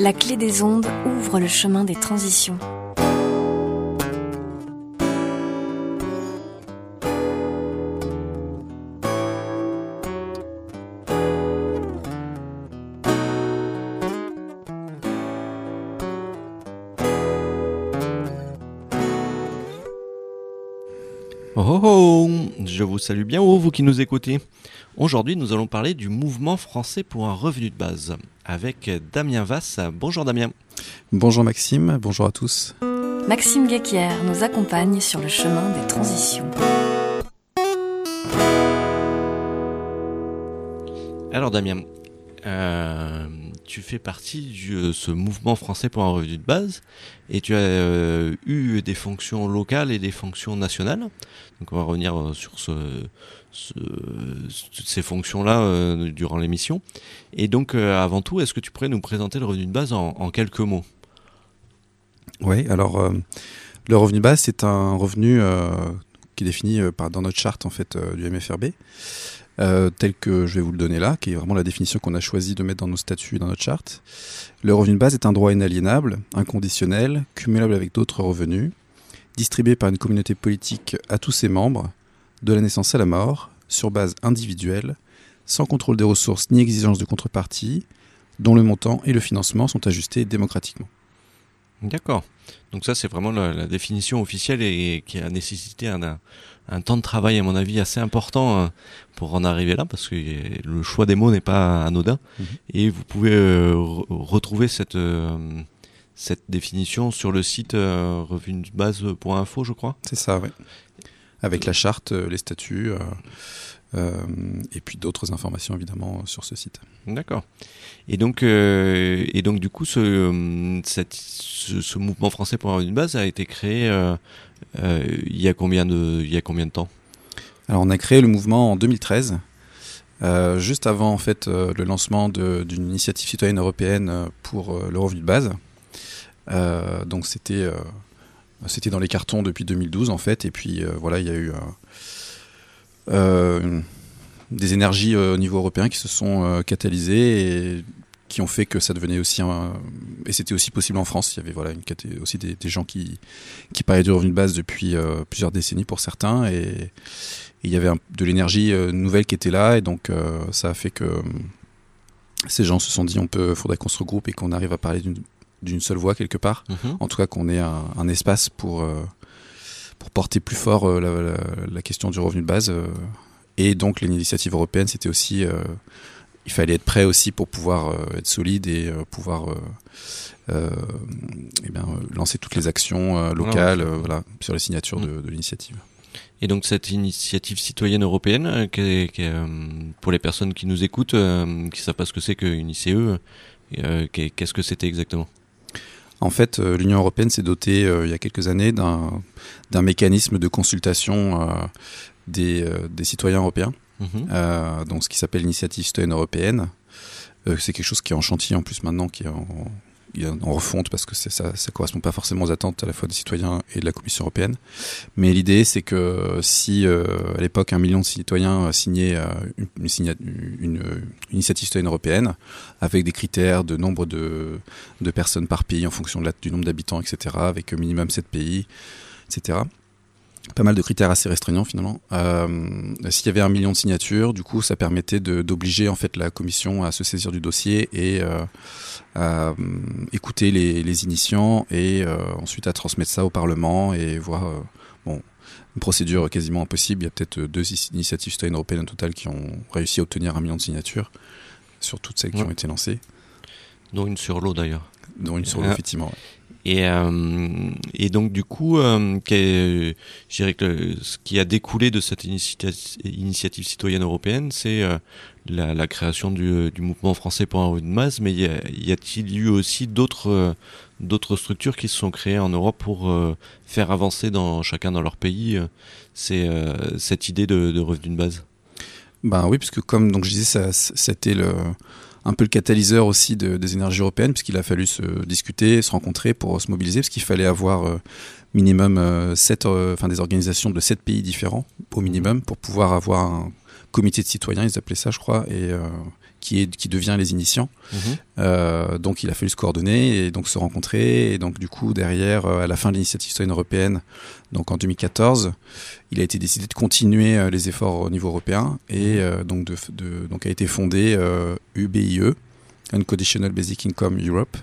La clé des ondes ouvre le chemin des transitions. Oh, oh, je vous salue bien, oh, vous qui nous écoutez. Aujourd'hui, nous allons parler du mouvement français pour un revenu de base avec Damien Vasse. Bonjour Damien. Bonjour Maxime, bonjour à tous. Maxime Guéquière nous accompagne sur le chemin des transitions. Alors Damien, euh, tu fais partie de ce mouvement français pour un revenu de base et tu as euh, eu des fonctions locales et des fonctions nationales. Donc on va revenir euh, sur ce, ce, ces fonctions-là euh, durant l'émission. Et donc avant tout, est-ce que tu pourrais nous présenter le revenu de base en, quelques mots? Oui, alors le revenu de base c'est un revenu qui est défini dans notre charte en fait du MFRB. Euh, tel que je vais vous le donner là, qui est vraiment la définition qu'on a choisi de mettre dans nos statuts et dans notre charte. Le revenu de base est un droit inaliénable, inconditionnel, cumulable avec d'autres revenus, distribué par une communauté politique à tous ses membres, de la naissance à la mort, sur base individuelle, sans contrôle des ressources ni exigence de contrepartie, dont le montant et le financement sont ajustés démocratiquement. D'accord. Donc ça, c'est vraiment la, définition officielle et, qui a nécessité un, temps de travail, à mon avis, assez important hein, pour en arriver là, parce que le choix des mots n'est pas anodin. Mmh. Et vous pouvez euh, retrouver cette, euh, cette définition sur le site euh, revenubase.info, je crois. C'est ça, oui. Avec la charte, euh, les statuts. Euh, et puis d'autres informations évidemment sur ce site. D'accord. Et donc, euh, et donc du coup, ce, cette, ce, ce, mouvement français pour une base a été créé euh, il y a combien de, il y a combien de temps? Alors, on a créé le mouvement en 2013. Euh, juste avant en fait euh, le lancement d'une initiative citoyenne européenne pour euh, le revenu de base. donc c'était c'était dans les cartons depuis 2012 en fait et puis voilà il y a eu euh, des énergies euh, au niveau européen qui se sont euh, catalysées et qui ont fait que ça devenait aussi un... et c'était aussi possible en France. Il y avait voilà une aussi des, des gens qui qui parlaient du revenu de base depuis euh, plusieurs décennies pour certains et, et il y avait un, de l'énergie euh, nouvelle qui était là et donc euh, ça a fait que ces gens se sont dit on peut faudrait qu'on se regroupe et qu'on arrive à parler d'une d'une seule voix quelque part. Mm -hmm. En tout cas qu'on ait un, un espace pour pour porter plus fort euh, la, la, la, question du revenu de base. Euh, et donc l'initiative européenne, c'était aussi, euh, il fallait être prêt aussi pour pouvoir être solide et pouvoir eh bien, lancer toutes les actions locales voilà, voilà, sur les signatures mmh. de, de l'initiative. Et donc cette initiative citoyenne européenne, qui, pour les personnes qui nous écoutent, qui savent pas ce que c'est qu'une ICE, qu'est-ce que c'était exactement? En fait, euh, l'Union européenne s'est dotée euh, il y a quelques années d'un mécanisme de consultation euh, des, des, citoyens européens, -hmm. donc ce qui s'appelle l'initiative citoyenne européenne. C'est quelque chose qui est en chantier en plus maintenant, qui est en, en refonte parce que ça, ça correspond pas forcément aux attentes à la fois des citoyens et de la Commission européenne. Mais l'idée, c'est que si euh, à l'époque un million de citoyens signaient euh, une, une, une, une, initiative citoyenne européenne avec des critères de nombre de, de personnes par pays en fonction de la, du nombre d'habitants, etc., avec minimum 7 pays, etc pas mal de critères assez restreignants finalement. Euh, S'il y avait un million de signatures, du coup, ça permettait d'obliger en fait la commission à se saisir du dossier et euh, à euh, écouter les, les, initiants et euh, ensuite à transmettre ça au Parlement et voir bon une procédure quasiment impossible. Il y a peut-être deux initiatives citoyennes européennes au total qui ont réussi à obtenir un million de signatures sur toutes celles qui ont été lancées. Dont une sur l'eau d'ailleurs. Dont une sur l'eau, effectivement. Ouais. Et, euh, et donc du coup, euh, je dirais que ce qui a découlé de cette initiative, citoyenne européenne, c'est euh, la, création du, mouvement français pour un revenu de masse. Mais y a-t-il eu aussi d'autres structures qui se sont créées en Europe pour faire avancer dans chacun dans leur pays cette idée de, de revenu de base? Ben oui, puisque comme donc je disais, c'était le un peu le catalyseur aussi de, des énergies européennes, puisqu'il a fallu se discuter, se rencontrer pour se mobiliser, parce qu'il fallait avoir euh, minimum euh, sept, euh, enfin des organisations de sept pays différents au minimum pour pouvoir avoir un comité de citoyens, ils appelaient ça, je crois, et qui, est, qui devient les initiants. Mhm. donc il a fallu se coordonner et donc se rencontrer. Et donc du coup, derrière, à la fin de l'initiative citoyenne européenne, donc en 2014, il a été décidé de continuer les efforts au niveau européen et mhm. donc, de, de, donc a été fondé UBIE, Unconditional Basic Income Europe,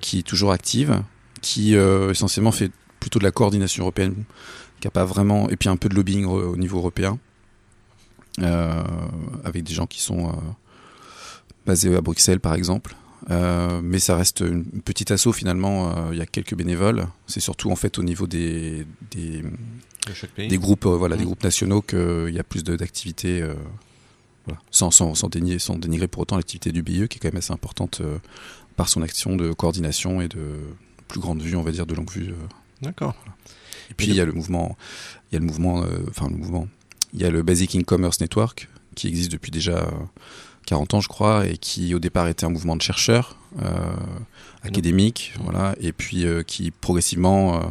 qui est toujours active, qui essentiellement fait plutôt de la coordination européenne, qui a pas vraiment, et puis un peu de lobbying au niveau européen, euh, avec des gens qui sont euh, basés à Bruxelles par exemple. Euh, mais ça reste une petite asso finalement. Il y a quelques bénévoles. C'est surtout en fait au niveau des des, des groupes voilà des mmh. groupes nationaux qu'il y a plus d'activités. Voilà. Sans, sans, sans, dénigrer, sans dénigrer pour autant l'activité du BIE qui est quand même assez importante par son action de coordination et de plus grande vue, on va dire, de longue vue. D'accord. Et puis il y a le mouvement, il y a le mouvement, enfin le mouvement, il y a le Basic e-commerce Network qui existe depuis déjà 40 ans, je crois, et qui au départ était un mouvement de chercheurs euh, académiques, voilà, et puis euh, qui progressivement, euh,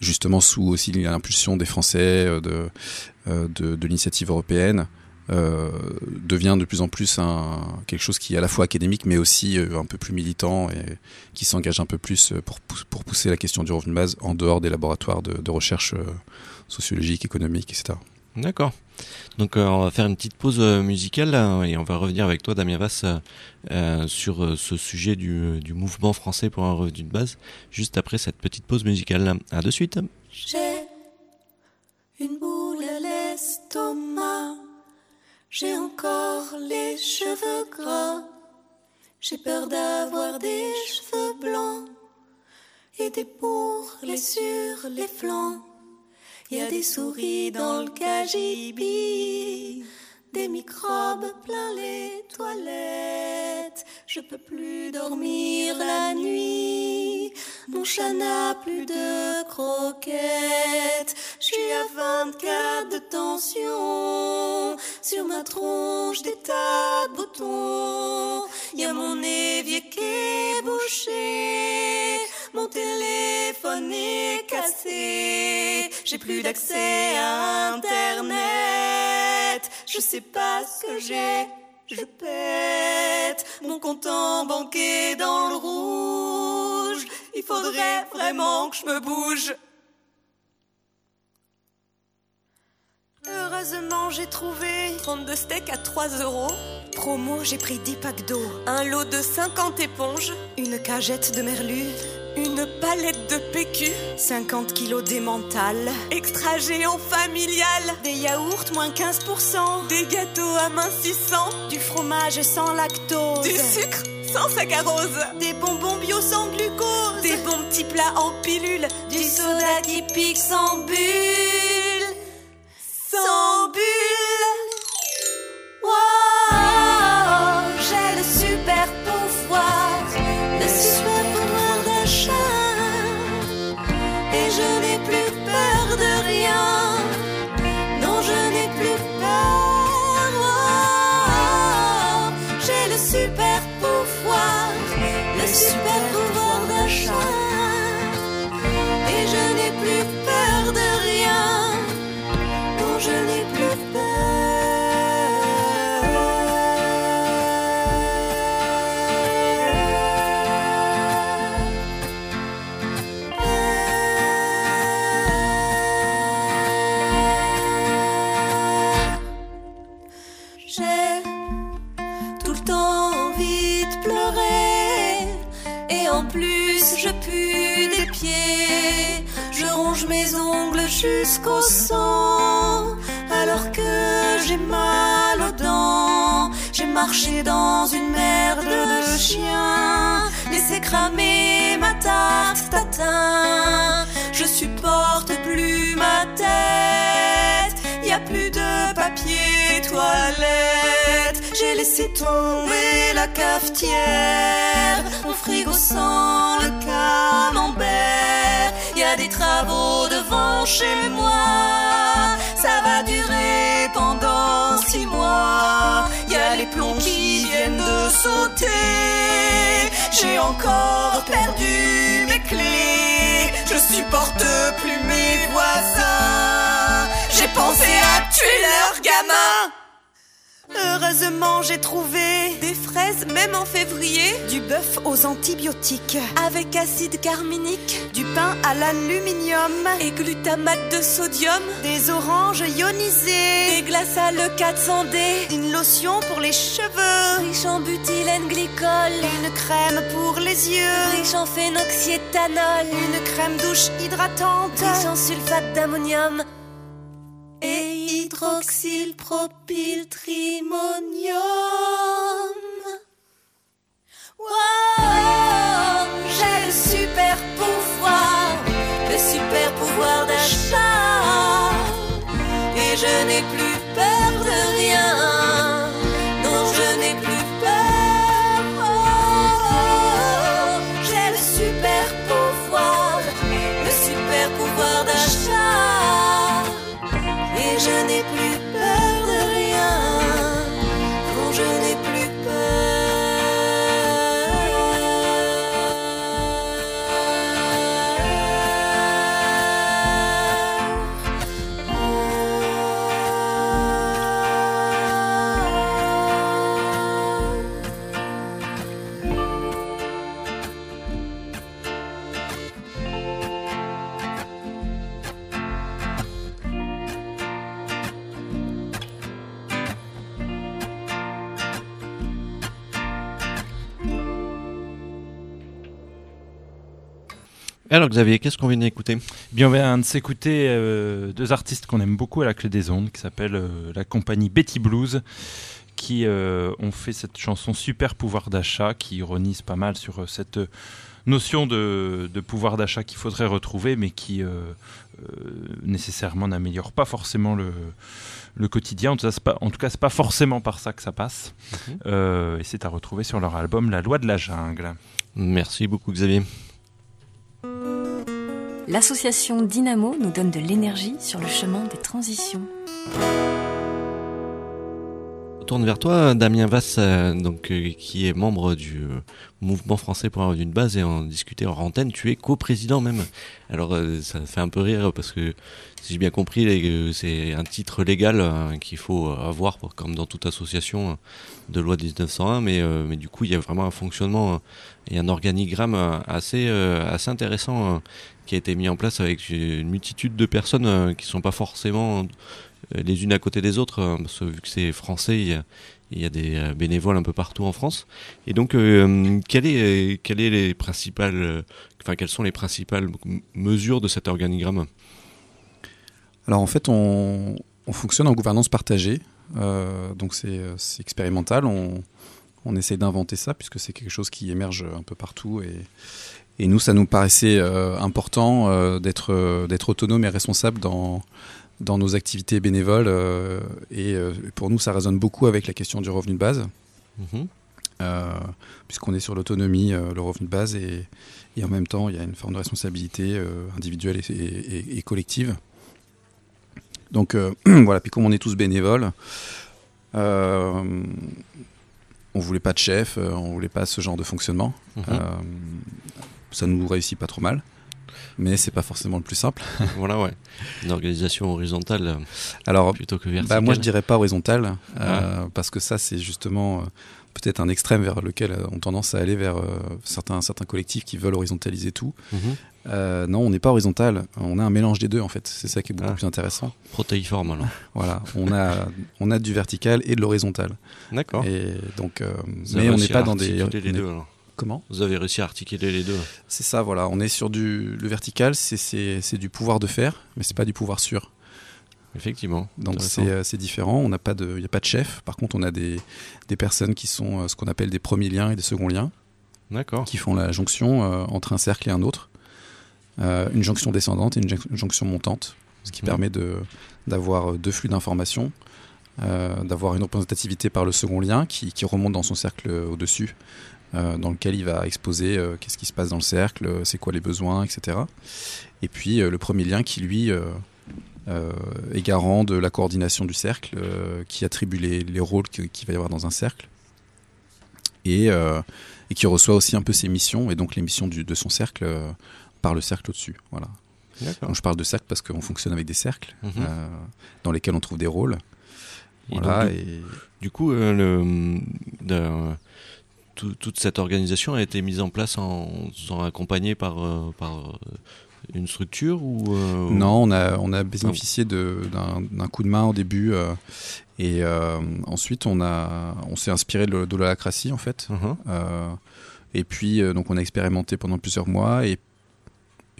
justement sous aussi l'impulsion des Français euh, de, de, de l'initiative européenne, euh, devient de plus en plus un, quelque chose qui est à la fois académique mais aussi un peu plus militant et qui s'engage un peu plus pour, pour pousser la question du revenu de base en dehors des laboratoires de, de recherche sociologique, économique, etc. D'accord. Donc euh, on va faire une petite pause euh, musicale et on va revenir avec toi Damien Vass euh, sur ce sujet du, du, mouvement français pour un revenu de base juste après cette petite pause musicale. À de suite. J'ai une boule à l'estomac. J'ai encore les cheveux gras. J'ai peur d'avoir des cheveux blancs et des bourrelets sur les flancs. Y a des souris dans le cagibi, des microbes plein les toilettes. Je peux plus dormir la nuit. Mon chat n'a plus de croquettes. Je suis à 24 de tension. Sur ma tronche des tas de boutons. Y a mon évier qui est bouché. Mon téléphone est cassé, j'ai plus d'accès à Internet. Je sais pas ce que j'ai, je pète. Mon compte en banque est dans le rouge. Il faudrait vraiment que je me bouge. Heureusement, j'ai trouvé 32 steaks à 3 euros. Promo, j'ai pris 10 packs d'eau. Un lot de 50 éponges. Une cagette de merlu une palette de PQ, 50 kilos d'émental, extra géant familial, des yaourts moins 15%, des gâteaux amincissants, du fromage sans lactose, du sucre sans saccharose, des bonbons bio sans glucose, des bons petits plats en pilule, du soda qui pique sans bulle, sans bulle. Le super Marché dans une merde de chien, laissé cramer ma tarte tatin. Je supporte plus ma tête, y a plus de papier toilette. J'ai laissé tomber la cafetière, mon frigo sans le camembert. Y a des travaux devant chez moi, ça va durer pendant six mois. Y a les qui viennent de sauter. J'ai encore perdu mes clés. Je supporte plus mes voisins. J'ai pensé à tuer leurs gamins. Heureusement, j'ai trouvé des fraises, même en février, du bœuf aux antibiotiques, avec acide carminique, du pain à l'aluminium et glutamate de sodium, des oranges ionisées, des glaces à le 400D, une lotion pour les cheveux, riche en butylène glycol, une crème pour les yeux, riche en phénoxyéthanol, une crème douche hydratante, riche en sulfate d'ammonium et hydroxylpropyltrimonium. Wow, j'ai le super pouvoir, le super pouvoir d'achat, et je n'ai plus Alors Xavier, qu'est-ce qu'on vient d'écouter? Bien, on vient de s'écouter euh, deux artistes qu'on aime beaucoup à la clé des ondes, qui s'appellent euh, la compagnie Betty Blues, qui euh, ont fait cette chanson Super pouvoir d'achat, qui ironise pas mal sur cette notion de, de pouvoir d'achat qu'il faudrait retrouver, mais qui nécessairement n'améliore pas forcément le, le quotidien. En tout cas, c'est pas, pas forcément par ça que ça passe. Mhm. Et c'est à retrouver sur leur album La loi de la jungle. Merci beaucoup Xavier. L'association Dynamo nous donne de l'énergie sur le chemin des transitions. Je tourne vers toi, Damien Vasse, euh, donc, euh, qui est membre du euh, mouvement français pour avoir une base et en discuter hors antenne. Tu es coprésident même. Alors ça fait un peu rire parce que si j'ai bien compris, c'est un titre légal euh, qu'il faut avoir comme dans toute association de loi 1901, mais, mais du coup il y a vraiment un fonctionnement euh, et un organigramme assez, assez intéressant euh, qui a été mis en place avec une multitude de personnes euh, qui sont pas forcément euh, les unes à côté des autres, euh, parce que vu que c'est français, il y a, des euh, bénévoles un peu partout en France. Et donc, quelles sont les principales mesures de cet organigramme? Alors en fait, on, on fonctionne en gouvernance partagée. Donc c'est expérimental. On, on essaye d'inventer ça puisque c'est quelque chose qui émerge un peu partout. Et, et nous, ça nous paraissait euh, important euh, d'être euh, d'être autonome et responsable dans, dans nos activités bénévoles. et pour nous, ça résonne beaucoup avec la question du revenu de base. Mhm. euh, puisqu'on est sur l'autonomie, euh, le revenu de base, et, et en même temps, il y a une forme de responsabilité euh, individuelle et, et- et collective. Donc voilà, puis comme on est tous bénévoles, on voulait pas de chef, on voulait pas ce genre de fonctionnement. Mhm. Ça nous réussit pas trop mal, mais c'est pas forcément le plus simple. voilà, ouais. Une organisation horizontale euh, Alors plutôt que verticale. bah, moi, je dirais pas horizontal, euh, parce que ça, c'est justement euh, peut-être un extrême vers lequel on tendance à aller vers euh, certains, certains collectifs qui veulent horizontaliser tout. Mhm. Non, on n'est pas horizontal, on a un mélange des deux en fait. C'est ça qui est beaucoup Ah. plus intéressant. Protéiforme, alors. Voilà, on a, on a du vertical et de l'horizontal. D'accord. Et donc, mais on n'est pas dans des. les deux, alors. Comment Vous avez réussi à articuler les deux. C'est ça, voilà. On est sur du le vertical, c'est du pouvoir de faire, mais c'est pas du pouvoir sûr. Effectivement. Donc c'est euh, c'est différent. On n'a pas de, il y a pas de chef. Par contre, on a des des personnes qui sont euh, ce qu'on appelle des premiers liens et des seconds liens, D'accord. qui font la jonction euh, entre un cercle et un autre, Euh, une jonction descendante et une jon- jonction montante, ce qui Mhm. permet de d'avoir deux flux d'informations, euh, d'avoir une représentativité par le second lien qui, qui remonte dans son cercle au-dessus, euh, dans lequel il va exposer euh, qu'est-ce qui se passe dans le cercle, euh, c'est quoi les besoins, etc. Et puis le premier lien qui lui est garant de la coordination du cercle, qui attribue les, les rôles qu'il va y avoir dans un cercle, et, et qui reçoit aussi un peu ses missions, et donc les missions du- de son cercle par le cercle au-dessus. Voilà. Donc je parle de cercle parce qu'on fonctionne avec des cercles Mhm. euh, dans lesquels on trouve des rôles. Voilà, et du, coup, le, toute cette organisation a été mise en place en, en accompagnée par, par une structure ou Non, on a, on a bénéficié d'un coup de main au début et ensuite on, a, on s'est inspiré de, de l'holacratie en fait. Uh-huh. et puis donc on a expérimenté pendant plusieurs mois et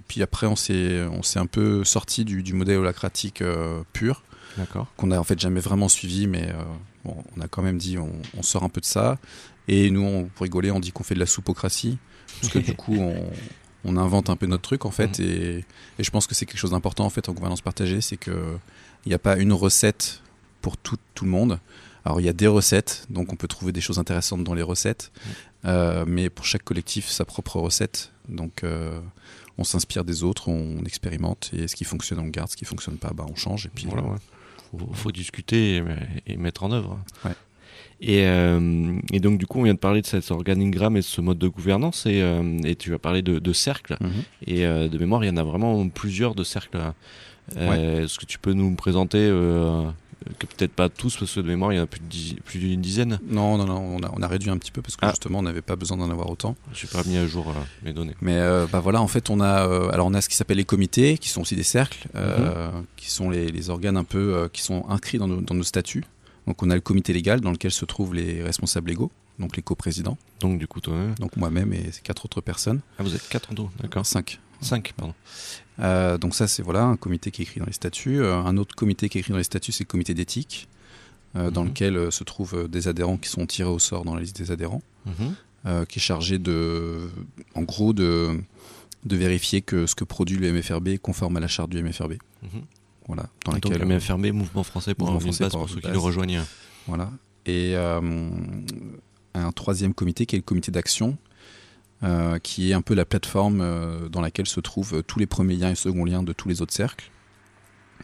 puis après, on s'est, un peu sorti du, du modèle holacratique euh, pur, qu'on a en fait jamais vraiment suivi, mais euh, bon, on a quand même dit on, on, sort un peu de ça. Et nous, on, pour rigoler, on dit qu'on fait de la soupocratie, parce que du coup, on, on, invente un peu notre truc en fait. Mhm. Et, et, je pense que c'est quelque chose d'important en fait en gouvernance partagée, c'est que il n'y a pas une recette pour tout, tout le monde. Alors il y a des recettes, donc on peut trouver des choses intéressantes dans les recettes, euh, mais pour chaque collectif sa propre recette. Donc euh, on s'inspire des autres, on expérimente, et ce qui fonctionne, on garde, ce qui fonctionne pas, bah, on change, et puis voilà. Faut, faut, discuter et, mettre en œuvre. Ouais. Et, euh, et, donc du coup, on vient de parler de cet organigramme et de ce mode de gouvernance, et, euh, et tu vas parler de, de cercles. Mhm. Et euh, de mémoire, il y en a vraiment plusieurs de cercles. Est-ce que tu peux nous présenter que peut-être pas tous, parce que de mémoire, il y en a plus d'une dizaine. Non, non, non, on a, on a, réduit un petit peu parce que ah. justement, on n'avait pas besoin d'en avoir autant. Je suis pas mis à jour euh, mes données. Mais euh, bah voilà, en fait, on a, euh, alors on a ce qui s'appelle les comités, qui sont aussi des cercles, mhm. qui sont les, les, organes un peu qui sont inscrits dans nos, dans nos statuts. Donc on a le comité légal dans lequel se trouvent les responsables légaux, donc les coprésidents. Donc du coup toi-même. Donc moi-même et quatre autres personnes. Ah vous êtes quatre en tout, d'accord. Cinq. 5, pardon. Euh, donc ça, c'est voilà un comité qui est écrit dans les statuts. Euh, un autre comité qui est écrit dans les statuts, c'est le comité d'éthique, euh, dans mhm. lequel se trouvent des adhérents qui sont tirés au sort dans la liste des adhérents, mhm. qui est chargé de, en gros, de, de vérifier que ce que produit le MFRB est conforme à la charte du MFRB. Mhm. Voilà. Dans donc le MFRB, Mouvement Français pour un base pour ceux qui le rejoignent. Voilà. Et un troisième comité qui est le comité d'action, euh, qui est un peu la plateforme euh, dans laquelle se trouvent tous les premiers liens et seconds liens de tous les autres cercles,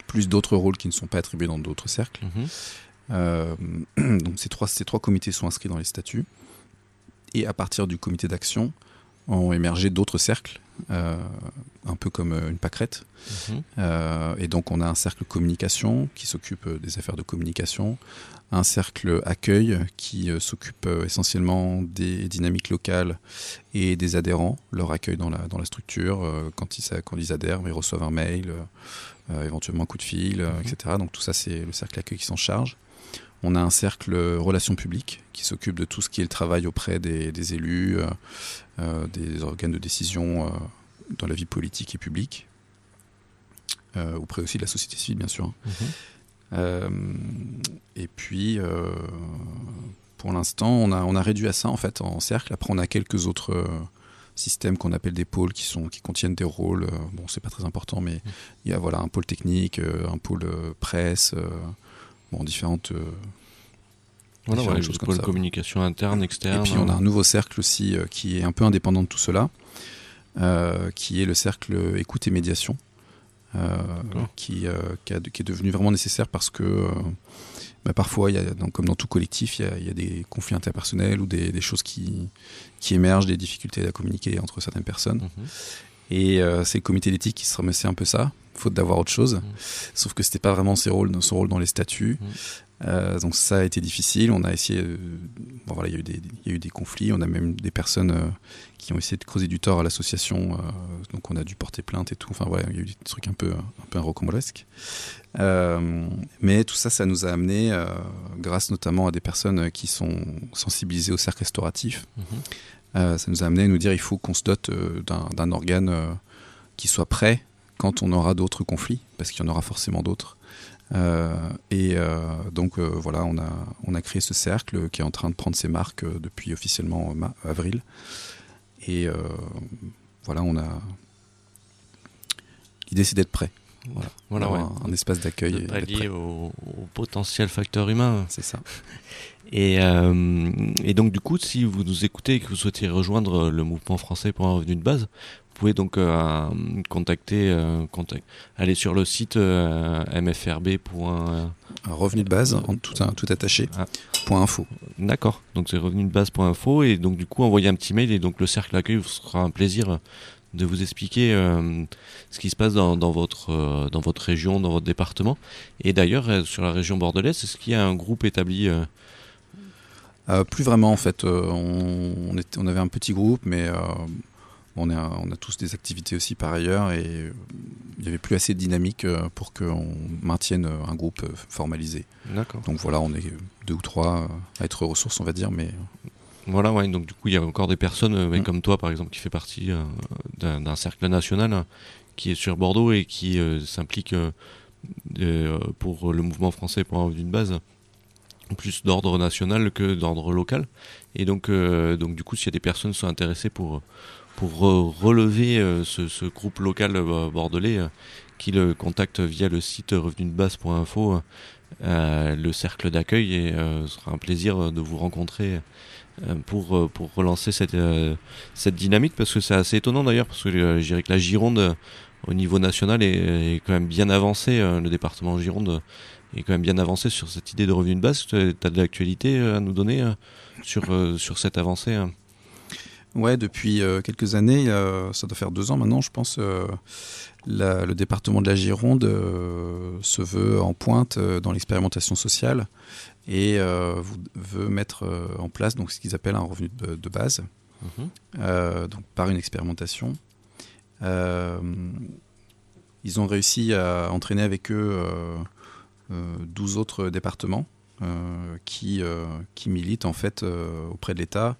plus d'autres rôles qui ne sont pas attribués dans d'autres cercles. Mhm. Euh, donc ces trois, ces trois comités sont inscrits dans les statuts. Et à partir du comité d'action, ont émergé d'autres cercles, un peu comme une pâquerette. Mhm. et donc on a un cercle communication qui s'occupe des affaires de communication, un cercle accueil qui euh, s'occupe euh, essentiellement des dynamiques locales et des adhérents, leur accueil dans la, dans la structure, euh, quand, ils, quand ils adhèrent, ils reçoivent un mail, éventuellement un coup de fil, mhm. etc. Donc tout ça, c'est le cercle accueil qui s'en charge. On a un cercle relations publiques qui s'occupe de tout ce qui est le travail auprès des, élus, des organes de décision dans la vie politique et publique, auprès aussi de la société civile, bien sûr. Mhm. Euh, et puis, euh, pour l'instant, on a, on a réduit à ça en fait en cercle. Après, on a quelques autres euh, systèmes qu'on appelle des pôles qui sont qui contiennent des rôles. bon, c'est pas très important, mais il y a voilà un pôle technique, un pôle presse, bon différentes. Voilà, ouais, choses pôle communication interne, externe. Et puis on a un nouveau cercle aussi qui est un peu indépendant de tout cela, qui est le cercle écoute et médiation. Euh, qui, euh, qui, est devenu vraiment nécessaire parce que euh, bah, parfois, y a, comme dans tout collectif, il y a, il y a des conflits interpersonnels ou des, des, choses qui, qui émergent, des difficultés à communiquer entre certaines personnes. Mhm. Et c'est le comité d'éthique qui se remettait un peu ça, faute d'avoir autre chose. Mhm. Sauf que c'était pas vraiment ses rôles, son rôle dans les statuts. Mhm. Euh, donc ça a été difficile. On a essayé. bon voilà, il y, a eu des, il y a eu des conflits. On a même des personnes euh, qui ont essayé de creuser du tort à l'association. Euh, donc on a dû porter plainte et tout. Enfin voilà, il y a eu des trucs un peu un peu rocambolesques. mais tout ça, ça nous a amené, grâce notamment à des personnes qui sont sensibilisées au cercle restauratif. Mhm. ça nous a amené à nous dire il faut qu'on se dote d'un organe qui soit prêt quand on aura d'autres conflits, parce qu'il y en aura forcément d'autres. Euh, et euh, donc euh, voilà, on a, on a créé ce cercle qui est en train de prendre ses marques depuis officiellement avril. Et voilà, on a. L'idée, c'est d'être prêt. Voilà, voilà un, espace d'accueil. Pas lié au, potentiel facteur humain. C'est ça. Et, et, donc, du coup, si vous nous écoutez et que vous souhaitez rejoindre le mouvement français pour un revenu de base, pouvez donc euh, contacter, euh, aller sur le site euh, mfrb. Revenu de base, en tout, tout attaché, ah. .info. D'accord, donc c'est revenu de base.info et donc du coup envoyer un petit mail et donc le cercle accueil vous sera un plaisir de vous expliquer ce qui se passe dans, dans votre dans votre région, dans votre département. Et d'ailleurs, sur la région bordelaise, est-ce qu'il y a un groupe établi Plus vraiment en fait. on, était, on avait un petit groupe, mais on a, on a tous des activités aussi par ailleurs et il n'y avait plus assez de dynamique euh, pour qu'on maintienne euh, un groupe euh, formalisé. D'accord. Donc voilà, on est deux ou trois à être ressources, on va dire, mais. Voilà, ouais. Donc du coup, il y a encore des personnes, mm. comme toi, par exemple, qui fait partie d'un cercle national hein, qui est sur Bordeaux et qui s'implique pour le mouvement français pour un d'une base plus d'ordre national que d'ordre local. Et donc, donc du coup, s'il y a des personnes qui sont intéressées pour pour relever euh, ce, groupe local euh, bordelais euh, qui le contacte via le site revenudebase.info le cercle d'accueil. Et ce sera un plaisir de vous rencontrer pour, relancer cette, dynamique parce que c'est assez étonnant d'ailleurs parce que je que la Gironde au niveau national est, quand même bien avancé le département Gironde est quand même bien avancé sur cette idée de revenu de base tu as de l'actualité à nous donner sur, sur cette avancée hein? Ouais, depuis euh, quelques années, ça doit faire deux ans maintenant, je pense, euh, le département de la Gironde euh, se veut en pointe dans l'expérimentation sociale et veut mettre en place donc, ce qu'ils appellent un revenu de, base, mhm. donc par une expérimentation. ils ont réussi à entraîner avec eux 12 autres départements qui, qui militent en fait auprès de l'État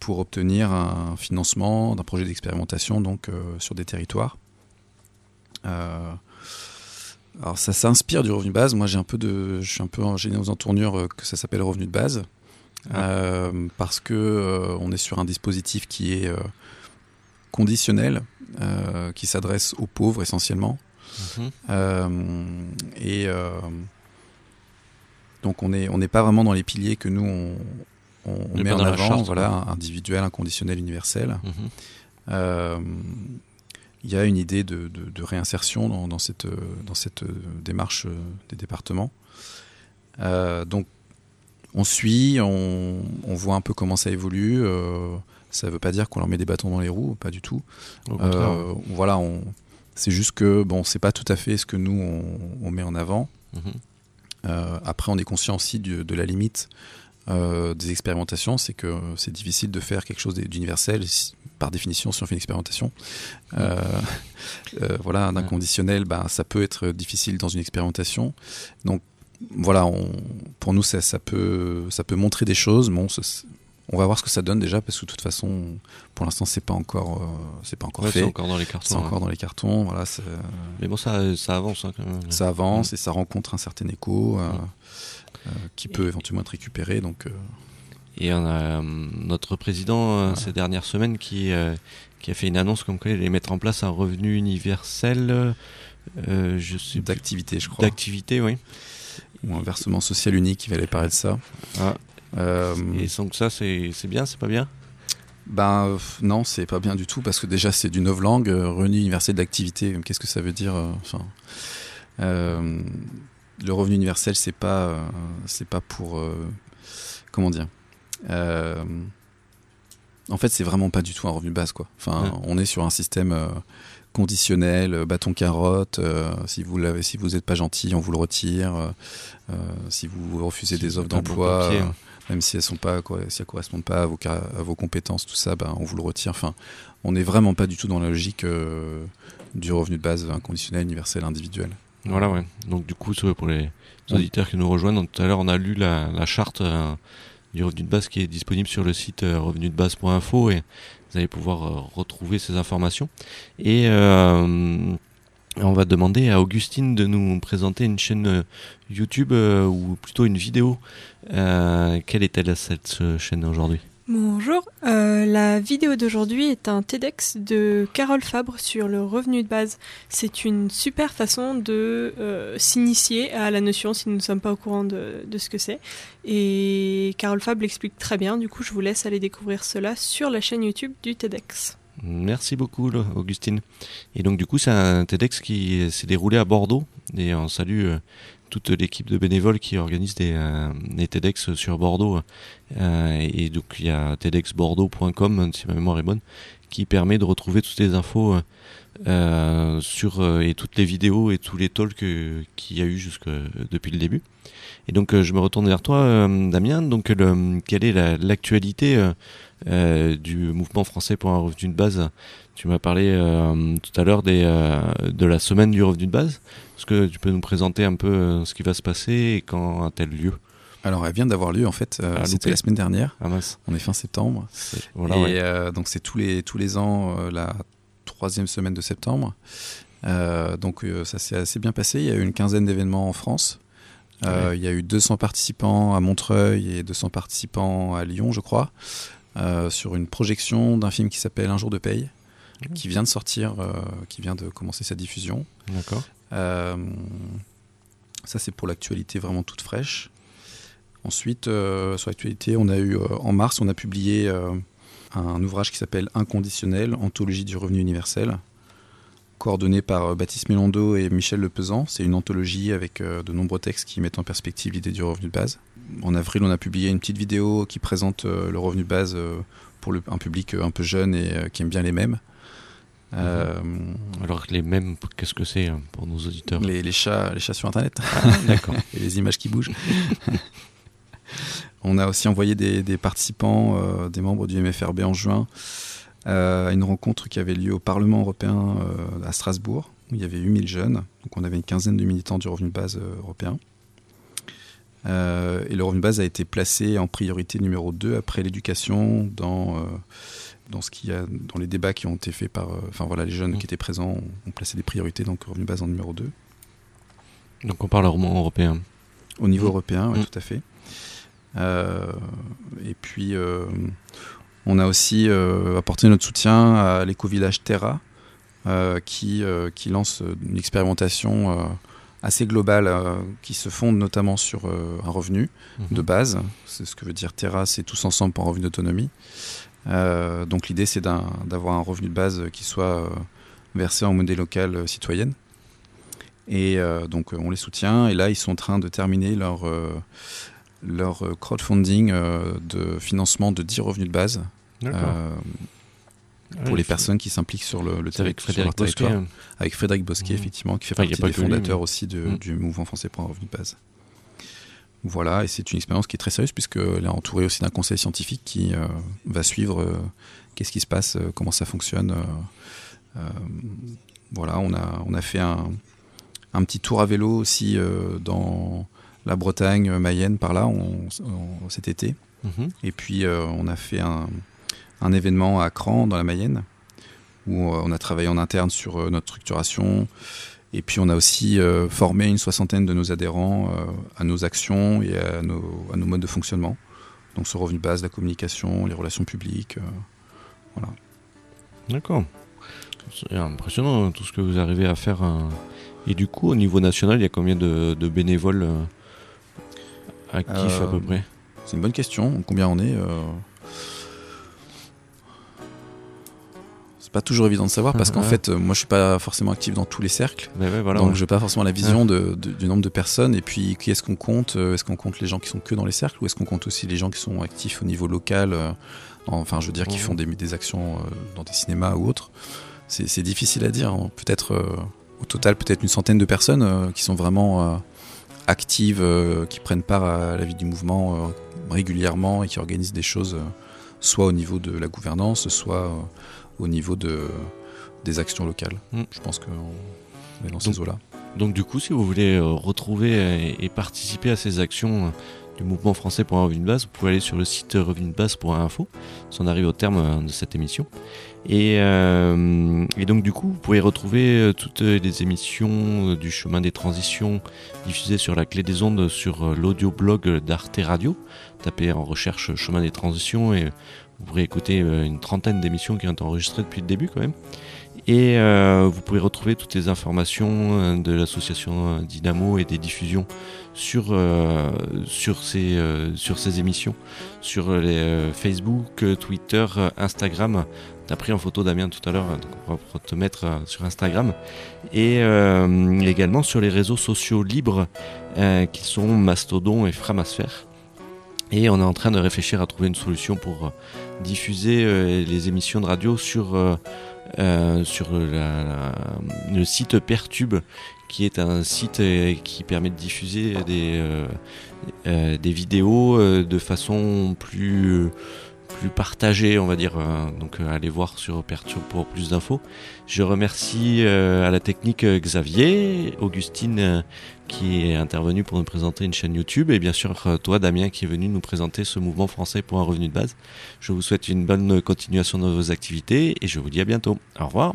pour obtenir un financement d'un projet d'expérimentation donc euh, sur des territoires. Euh, alors ça s'inspire du revenu de base. Moi j'ai un peu de, je suis un peu gêné aux entournures que ça s'appelle revenu de base ah. parce que on est sur un dispositif qui est conditionnel, qui s'adresse aux pauvres essentiellement. Mhm. et donc on n'est on n'est pas vraiment dans les piliers que nous on, on, met en avant, voilà, individuel, inconditionnel, universel. Mhm. Euh, il y a une idée de, réinsertion dans, cette, dans cette démarche euh, des départements. Euh, donc, on suit, on, voit un peu comment ça évolue. ça ne veut pas dire qu'on leur met des bâtons dans les roues, pas du tout. voilà, c'est juste que bon, c'est pas tout à fait ce que nous on, met en avant. Mhm. après, on est conscient aussi de la limite euh, des expérimentations, c'est que c'est difficile de faire quelque chose d'universel. Par définition, si on fait une expérimentation, euh, euh, voilà, d'un conditionnel, bah, ça peut être difficile dans une expérimentation. Donc voilà, on, pour nous, ça, ça, peut, ça peut montrer des choses. Bon, on va voir ce que ça donne déjà, parce que de toute façon, pour l'instant, c'est pas encore, c'est pas encore fait. C'est encore dans les cartons. C'est encore dans les cartons, voilà. Mais bon, ça, ça avance hein, quand même. Ça avance et ça rencontre un certain écho. Euh, qui peut éventuellement être récupéré. Donc, euh. et on a euh, notre président ces dernières semaines qui, qui a fait une annonce comme quoi il allait mettre en place un revenu universel je d'activité, je crois. D'activité, oui. Ou un versement social unique, il allait parler de ça. Ah. Et donc ça, c'est bien, c'est pas bien? Ben non, c'est pas bien du tout parce que déjà c'est du novlangue, revenu universel d'activité. Qu'est-ce que ça veut dire enfin, le revenu universel, c'est pas, euh, c'est pas pour, euh, comment dire. Euh, en fait, c'est vraiment pas du tout un revenu de base, quoi. Enfin, on est sur un système conditionnel, bâton carotte. si vous l'avez, si vous n'êtes pas gentil, on vous le retire. si vous refusez des offres d'emploi, même si elles sont pas, si correspondent pas à vos, compétences, tout ça, ben, on vous le retire. Enfin, on n'est vraiment pas du tout dans la logique du revenu de base inconditionnel, universel, individuel. Voilà, ouais. Donc du coup, pour les auditeurs qui nous rejoignent, tout à l'heure, on a lu la, charte euh, du revenu de base qui est disponible sur le site euh, revenudebase.info et vous allez pouvoir euh, retrouver ces informations. Et on va demander à Augustine de nous présenter une chaîne YouTube ou plutôt une vidéo. quelle est-elle cette chaîne aujourd'hui? Bonjour, euh, la vidéo d'aujourd'hui est un TEDx de Carole Fabre sur le revenu de base. C'est une super façon de euh, s'initier à la notion si nous ne sommes pas au courant de, de ce que c'est. Et Carole Fabre l'explique très bien, du coup je vous laisse aller découvrir cela sur la chaîne YouTube du TEDx. Merci beaucoup, Augustine. Et donc, du coup, c'est un TEDx qui s'est déroulé à Bordeaux. Et on salue euh, toute l'équipe de bénévoles qui organise des, euh, TEDx sur Bordeaux. Euh, et donc, il y a tedxbordeaux.com, si ma mémoire est bonne, qui permet de retrouver toutes les infos sur et toutes les vidéos et tous les talks qu'il y a eu jusque depuis le début. Et donc, je me retourne vers toi, Damien. Donc, le, quelle est l'actualité euh, du mouvement français pour un revenu de base? Tu m'as parlé euh, tout à l'heure euh, de la semaine du revenu de base. Est-ce que tu peux nous présenter un peu ce qui va se passer et quand a-t-elle lieu? Alors, elle vient d'avoir lieu en fait. Ah, c'était la semaine dernière. Ah, On est fin septembre. et donc c'est tous les tous les ans la troisième semaine de septembre. donc ça s'est assez bien passé. Il y a eu une quinzaine d'événements en France. Il y a eu 200 participants à Montreuil et 200 participants à Lyon, je crois. Euh, sur une projection d'un film qui s'appelle Un jour de paye, mmh. qui vient de sortir, euh, qui vient de commencer sa diffusion. D'accord. Euh, ça, c'est pour l'actualité vraiment toute fraîche. Ensuite, sur l'actualité, on a eu en mars, on a publié un ouvrage qui s'appelle Inconditionnel, anthologie du revenu universel, coordonné par Baptiste Mélando et Michel Lepesant. C'est une anthologie avec de nombreux textes qui mettent en perspective l'idée du revenu de base en avril, on a publié une petite vidéo qui présente euh, le revenu de base euh, pour un public euh, un peu jeune et qui aime bien les mêmes. Mhm. Alors les mêmes, qu'est-ce que c'est hein, pour nos auditeurs? Les, chats, les chats sur Internet. Ah, d'accord. et les images qui bougent. On a aussi envoyé des, participants, des membres du MFRB en juin, à une rencontre qui avait lieu au Parlement européen à Strasbourg, où il y avait 8000 jeunes. Donc on avait une quinzaine de militants du revenu de base européen. Euh, et le revenu de base a été placé en priorité numéro 2 après l'éducation dans, euh, dans, ce qui a, dans les débats qui ont été faits par. Euh, enfin voilà, les jeunes mmh. qui étaient présents ont, placé des priorités, donc revenu de base en numéro 2. Donc on parle vraiment européen Au niveau mmh. européen, oui, mmh. tout à fait. Et puis on a aussi apporté notre soutien à l'éco-village Terra, qui, qui lance une expérimentation assez global euh, qui se fonde notamment sur euh, un revenu mhm. de base. C'est ce que veut dire Terra, c'est tous ensemble pour un revenu d'autonomie. Euh, donc l'idée c'est d'avoir un, revenu de base qui soit versé en monnaie locale citoyenne. Et donc on les soutient. Et là ils sont en train de terminer leur, leur crowdfunding de financement de 10 revenus de base pour les personnes qui s'impliquent sur le, le avec Frédéric Bosquet, hein. avec Frédéric Bosquet, mmh. effectivement, qui fait partie des fondateurs aussi mmh. du mouvement français pour un revenu de base. Voilà, et c'est une expérience qui est très sérieuse puisqu'elle est entourée aussi d'un conseil scientifique qui euh, va suivre euh, qu'est-ce qui se passe, euh, comment ça fonctionne. voilà, on a, on a fait un, un petit tour à vélo aussi dans la Bretagne, Mayenne, par là, cet été. Mmh. Et puis on a fait un, un événement à Cran, dans la Mayenne, où euh, on a travaillé en interne sur euh, notre structuration. Et puis on a aussi euh, formé une soixantaine de nos adhérents à nos actions et à nos, à nos, modes de fonctionnement. Donc ce revenu de base, la communication, les relations publiques. voilà. D'accord. C'est impressionnant tout ce que vous arrivez à faire. Et du coup, au niveau national, il y a combien de, bénévoles actifs à peu près C'est une bonne question. Combien on est c'est pas toujours évident de savoir parce qu'en fait, euh, moi, je suis pas forcément actif dans tous les cercles, donc je n'ai pas forcément la vision de, du nombre de personnes. Et puis, qui est-ce qu'on compte euh, Est-ce qu'on compte les gens qui sont que dans les cercles ou est-ce qu'on compte aussi les gens qui sont actifs au niveau local euh, Enfin, je veux dire, qui font des, des actions dans des cinémas ou autres. C'est difficile à dire. Hein. Peut-être au total, peut-être une centaine de personnes qui sont vraiment actives, qui prennent part à la vie du mouvement régulièrement et qui organisent des choses, soit au niveau de la gouvernance, soit au niveau de, des actions locales. Mm. Je pense qu'on est dans ces eaux-là. Donc du coup, si vous voulez euh, retrouver et, participer à ces actions euh, du mouvement français pour un revenu de base, vous pouvez aller sur le site revenu de base.info. On arrive au terme euh, de cette émission. Et, et, donc du coup, vous pouvez retrouver toutes les émissions du chemin des transitions diffusées sur la clé des ondes sur l'audioblog d'Arte Radio. Tapez en recherche chemin des transitions et vous pourrez écouter euh, une trentaine d'émissions qui ont été enregistrées depuis le début quand même. Et euh, vous pouvez retrouver toutes les informations de l'association Dynamo et des diffusions sur, sur, ces, sur ces émissions, sur les Facebook, Twitter, Instagram. T'as pris en photo Damien tout à l'heure, donc on va te mettre sur Instagram. Et également sur les réseaux sociaux libres qui sont Mastodon et Framasphère. Et on est en train de réfléchir à trouver une solution pour euh, diffuser euh, les émissions de radio sur, euh, sur le site Pertube, qui est un site qui permet de diffuser des, des vidéos de façon plus plus partagé, on va dire. Euh, donc euh, allez voir sur Perturbe pour plus d'infos. Je remercie euh, à la technique Xavier, Augustine qui est intervenu pour nous présenter une chaîne YouTube et bien sûr toi Damien qui est venu nous présenter ce mouvement français pour un revenu de base. Je vous souhaite une bonne continuation de vos activités et je vous dis à bientôt. Au revoir.